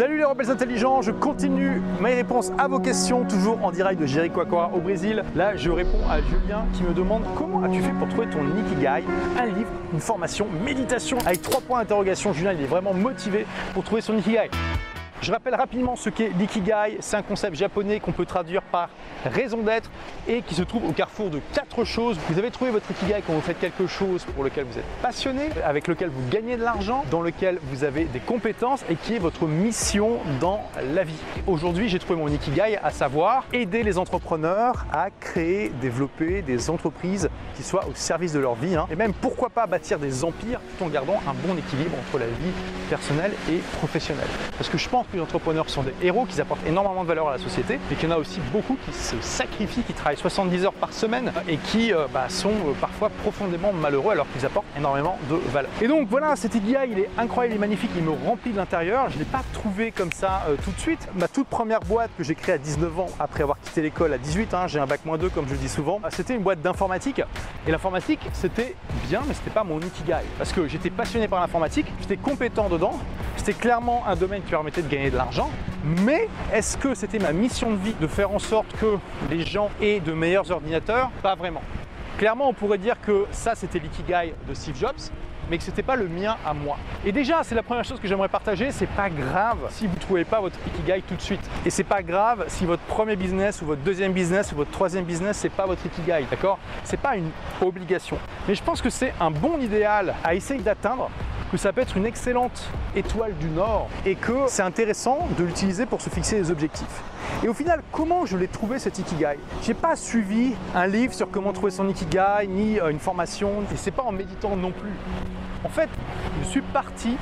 Salut les rebelles intelligents, je continue mes réponses à vos questions, toujours en direct de Jericoacoara au Brésil. Là, je réponds à Julien qui me demande comment as-tu fait pour trouver ton Ikigai Un livre, une formation, méditation avec trois points d'interrogation. Julien, il est vraiment motivé pour trouver son Ikigai. Je rappelle rapidement ce qu'est l'ikigai. C'est un concept japonais qu'on peut traduire par raison d'être et qui se trouve au carrefour de quatre choses. Vous avez trouvé votre ikigai quand vous faites quelque chose pour lequel vous êtes passionné, avec lequel vous gagnez de l'argent, dans lequel vous avez des compétences et qui est votre mission dans la vie. Aujourd'hui, j'ai trouvé mon ikigai, à savoir aider les entrepreneurs à créer, développer des entreprises qui soient au service de leur vie hein. et même pourquoi pas bâtir des empires tout en gardant un bon équilibre entre la vie personnelle et professionnelle. Parce que je pense les entrepreneurs sont des héros, qui apportent énormément de valeur à la société, mais qu'il y en a aussi beaucoup qui se sacrifient, qui travaillent 70 heures par semaine et qui euh, bah, sont euh, parfois profondément malheureux alors qu'ils apportent énormément de valeur. Et donc voilà, cet Ikigai, il est incroyable, il est magnifique, il me remplit de l'intérieur. Je ne l'ai pas trouvé comme ça euh, tout de suite. Ma toute première boîte que j'ai créée à 19 ans, après avoir quitté l'école à 18, hein, j'ai un bac moins 2 comme je le dis souvent, c'était une boîte d'informatique. Et l'informatique, c'était bien, mais c'était pas mon Ikigai. Parce que j'étais passionné par l'informatique, j'étais compétent dedans, c'était clairement un domaine qui permettait de gagner de l'argent. Mais est-ce que c'était ma mission de vie de faire en sorte que les gens aient de meilleurs ordinateurs? Pas vraiment. Clairement, on pourrait dire que ça, c'était l'ikigai de Steve Jobs, mais que ce n'était pas le mien à moi. Et déjà, c'est la première chose que j'aimerais partager, c'est pas grave si vous ne trouvez pas votre ikigai tout de suite. Et c'est pas grave si votre premier business ou votre deuxième business ou votre troisième business, c'est pas votre ikigai, d'accord? C'est pas une obligation. Mais je pense que c'est un bon idéal à essayer d'atteindre que ça peut être une excellente étoile du Nord et que c'est intéressant de l'utiliser pour se fixer des objectifs. Et au final, comment je l'ai trouvé cet Ikigai? J'ai pas suivi un livre sur comment trouver son Ikigai, ni euh, une formation, et c'est pas en méditant non plus. En fait, je suis parti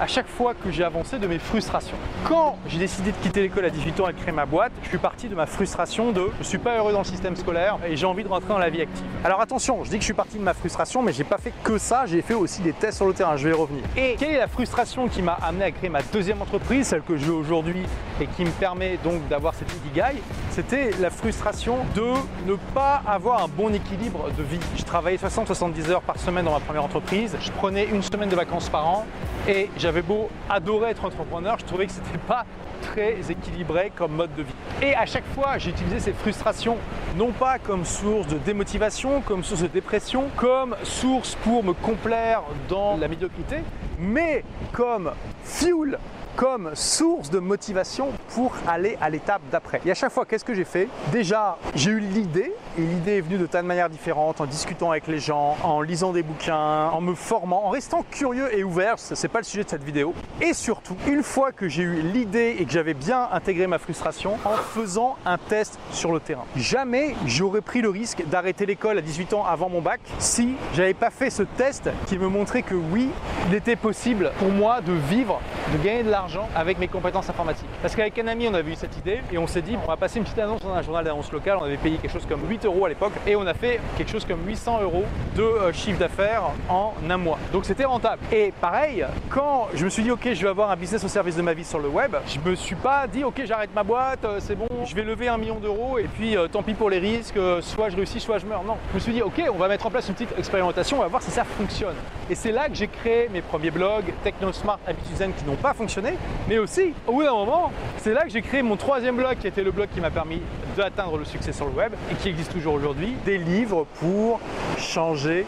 à chaque fois que j'ai avancé de mes frustrations. Quand j'ai décidé de quitter l'école à 18 ans et de créer ma boîte, je suis parti de ma frustration de je suis pas heureux dans le système scolaire et j'ai envie de rentrer dans la vie active. Alors attention, je dis que je suis parti de ma frustration, mais j'ai pas fait que ça, j'ai fait aussi des tests sur le terrain, je vais y revenir. Et quelle est la frustration qui m'a amené à créer ma deuxième entreprise, celle que j'ai aujourd'hui et qui me permet donc d'avoir cette ikigai? C'était la frustration de ne pas avoir un bon équilibre de vie. Je travaillais 60-70 heures par semaine dans ma première entreprise, je prenais une semaine de vacances par an et j'avais beau adorer être entrepreneur, je trouvais que ce n'était pas très équilibré comme mode de vie. Et à chaque fois, j'ai utilisé ces frustrations non pas comme source de démotivation, comme source de dépression, comme source pour me complaire dans la médiocrité, mais comme fuel comme source de motivation pour aller à l'étape d'après. Et à chaque fois, qu'est-ce que j'ai fait? Déjà, j'ai eu l'idée, l'idée est venue de tas de manières différentes, en discutant avec les gens, en lisant des bouquins, en me formant, en restant curieux et ouvert, c'est pas le sujet de cette vidéo. Et surtout, une fois que j'ai eu l'idée et que j'avais bien intégré ma frustration, en faisant un test sur le terrain. Jamais j'aurais pris le risque d'arrêter l'école à 18 ans avant mon bac si j'avais pas fait ce test qui me montrait que oui, il était possible pour moi de vivre, de gagner de l'argent avec mes compétences informatiques. Parce qu'avec un ami, on avait eu cette idée et on s'est dit, on va passer une petite annonce dans un journal d'annonce local. On avait payé quelque chose comme 8 à l'époque et on a fait quelque chose comme 800 euros de euh, chiffre d'affaires en un mois. Donc c'était rentable. Et pareil, quand je me suis dit, ok, je vais avoir un business au service de ma vie sur le web, je me suis pas dit, ok, j'arrête ma boîte, euh, c'est bon, je vais lever un million d'euros et puis euh, tant pis pour les risques, soit je réussis, soit je meurs. Non, je me suis dit, ok, on va mettre en place une petite expérimentation, on va voir si ça fonctionne. Et c'est là que j'ai créé mes premiers blogs, TechnoSmart, Habituzen, qui n'ont pas fonctionné, mais aussi, au bout d'un moment, c'est là que j'ai créé mon troisième blog, qui était le blog qui m'a permis d'atteindre le succès sur le web et qui existe toujours aujourd'hui, des livres pour changer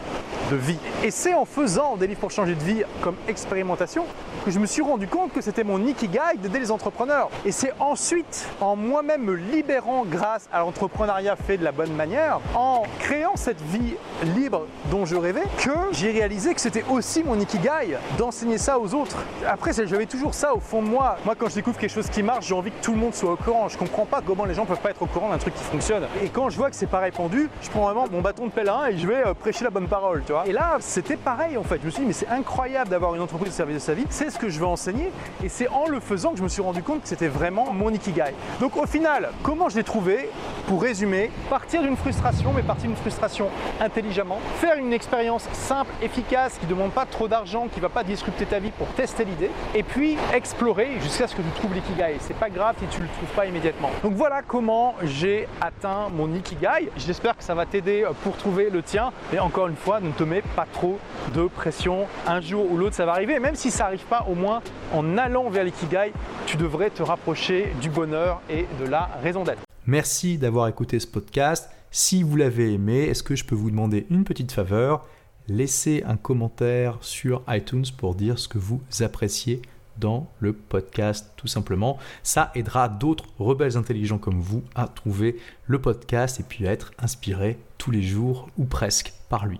vie. Et c'est en faisant des livres pour changer de vie comme expérimentation que je me suis rendu compte que c'était mon ikigai d'aider les entrepreneurs. Et c'est ensuite, en moi-même me libérant grâce à l'entrepreneuriat fait de la bonne manière, en créant cette vie libre dont je rêvais, que j'ai réalisé que c'était aussi mon ikigai d'enseigner ça aux autres. Après, j'avais toujours ça au fond de moi. Moi, quand je découvre quelque chose qui marche, j'ai envie que tout le monde soit au courant. Je comprends pas comment les gens peuvent pas être au courant d'un truc qui fonctionne. Et quand je vois que c'est pas répandu, je prends vraiment mon bâton de pèlerin et je vais euh, prêcher la bonne parole, tu vois. Et là, c'était pareil en fait. Je me suis dit, mais c'est incroyable d'avoir une entreprise au service de sa vie. C'est ce que je veux enseigner. Et c'est en le faisant que je me suis rendu compte que c'était vraiment mon ikigai. Donc au final, comment je l'ai trouvé Pour résumer, partir d'une frustration, mais partir d'une frustration intelligemment. Faire une expérience simple, efficace, qui ne demande pas trop d'argent, qui ne va pas disrupter ta vie pour tester l'idée. Et puis explorer jusqu'à ce que tu trouves l'ikigai. C'est pas grave si tu le trouves pas immédiatement. Donc voilà comment j'ai atteint mon ikigai. J'espère que ça va t'aider pour trouver le tien. Mais encore une fois, ne te mets pas trop de pression. Un jour ou l'autre, ça va arriver. Même si ça n'arrive pas au moins, en allant vers l'ikigai, tu devrais te rapprocher du bonheur et de la raison d'être. Merci d'avoir écouté ce podcast. Si vous l'avez aimé, est-ce que je peux vous demander une petite faveur? Laissez un commentaire sur iTunes pour dire ce que vous appréciez dans le podcast tout simplement. Ça aidera d'autres rebelles intelligents comme vous à trouver le podcast et puis à être inspirés tous les jours ou presque par lui.